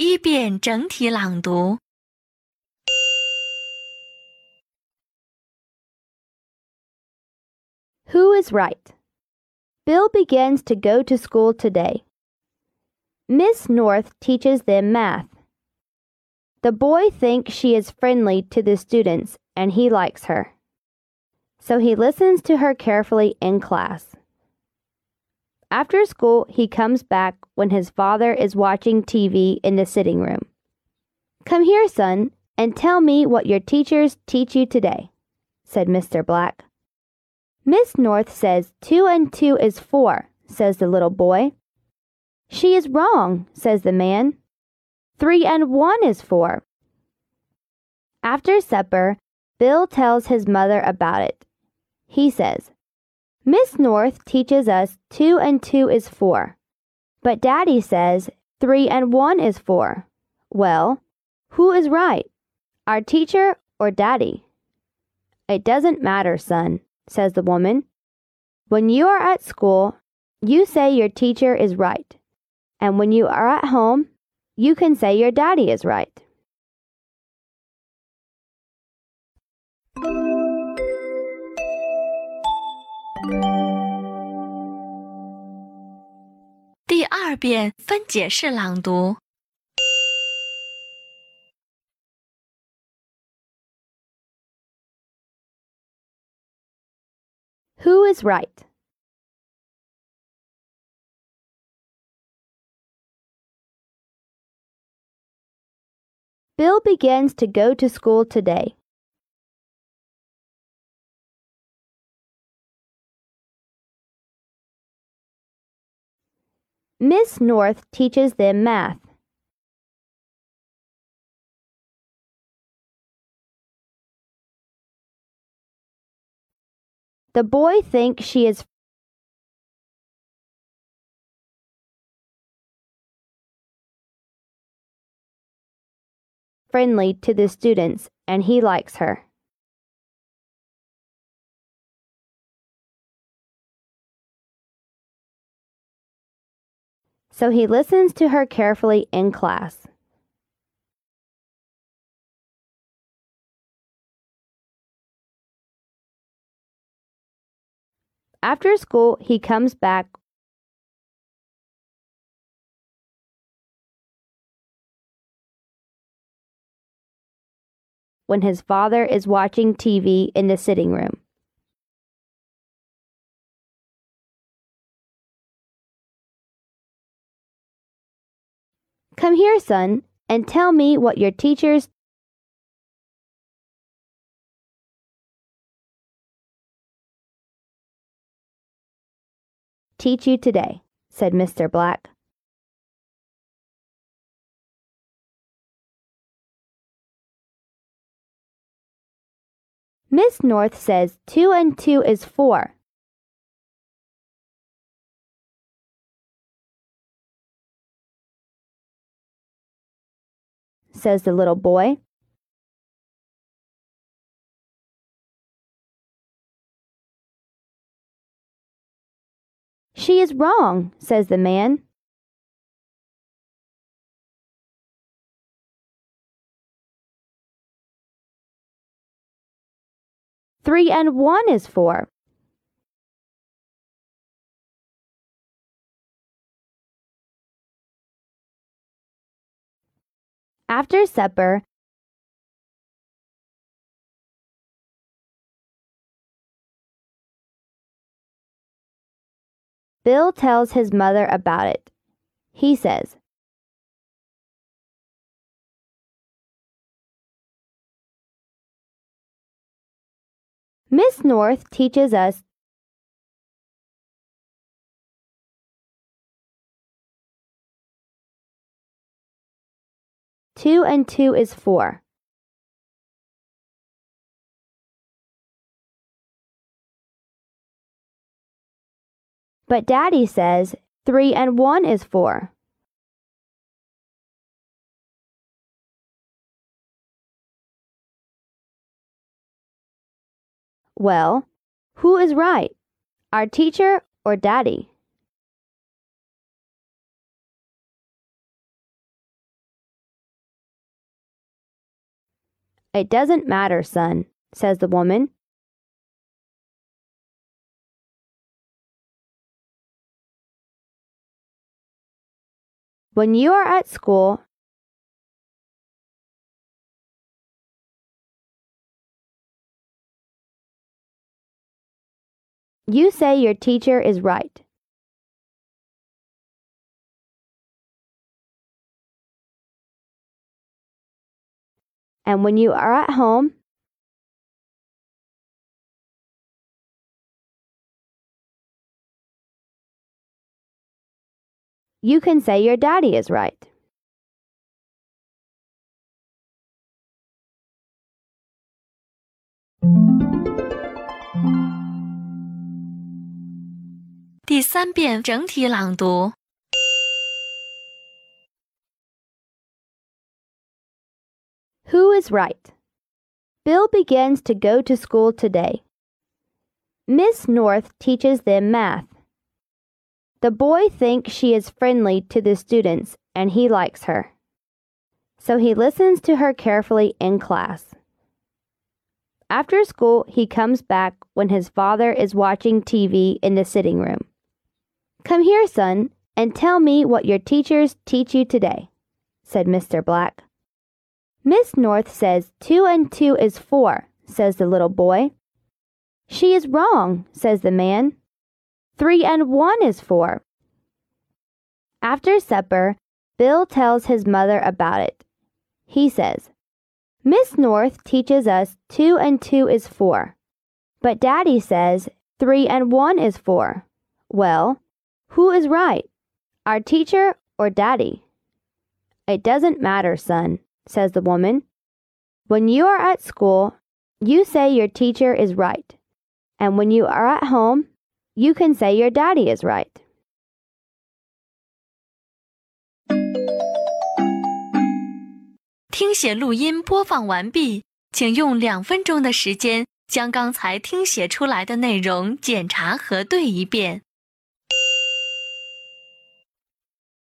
一遍整体朗读。 Who is right? Bill begins to go to school today. Miss North teaches them math. The boy thinks she is friendly to the students and he likes her. So he listens to her carefully in class. After school, he comes back when his father is watching TV in the sitting room. Come here, son, and tell me what your teachers teach you today, said Mr. Black. Miss North says two and two is four, says the little boy. She is wrong, says the man. Three and one is four. After supper, Bill tells his mother about it. He says, Miss North teaches us two and two is four, but Daddy says three and one is four. Well, who is right, our teacher or Daddy? It doesn't matter, son, says the woman. When you are at school, you say your teacher is right, and when you are at home, you can say your daddy is right. 二遍分解式朗读。 Who is right? Bill begins to go to school today. Miss North teaches them math. The boy thinks she is friendly to the students and he likes her. So he listens to her carefully in class. After school, he comes back when his father is watching TV in the sitting room. Come here, son, and tell me what your teachers teach you today, said Mr. Black. Miss North says two and two is four. Says the little boy. She is wrong, says the man. Three and one is four. After supper, Bill tells his mother about it. He says, Miss North teaches us two and two is four. But Daddy says three and one is four. Well, who is right, our teacher or Daddy? It doesn't matter, son, says the woman. When you are at school, you say your teacher is right. And when you are at home, you can say your daddy is right. Who is right? Bill begins to go to school today. Miss North teaches them math. The boy thinks she is friendly to the students and he likes her. So he listens to her carefully in class. After school, he comes back when his father is watching TV in the sitting room. Come here, son, and tell me what your teachers teach you today, said Mr. Black. Miss North says two and two is four, says the little boy. She is wrong, says the man. Three and one is four. After supper, Bill tells his mother about it. He says, Miss North teaches us two and two is four, but Daddy says three and one is four. Well, who is right, our teacher or Daddy? It doesn't matter, son, says the woman. When you are at school, you say your teacher is right. And when you are at home, you can say your daddy is right.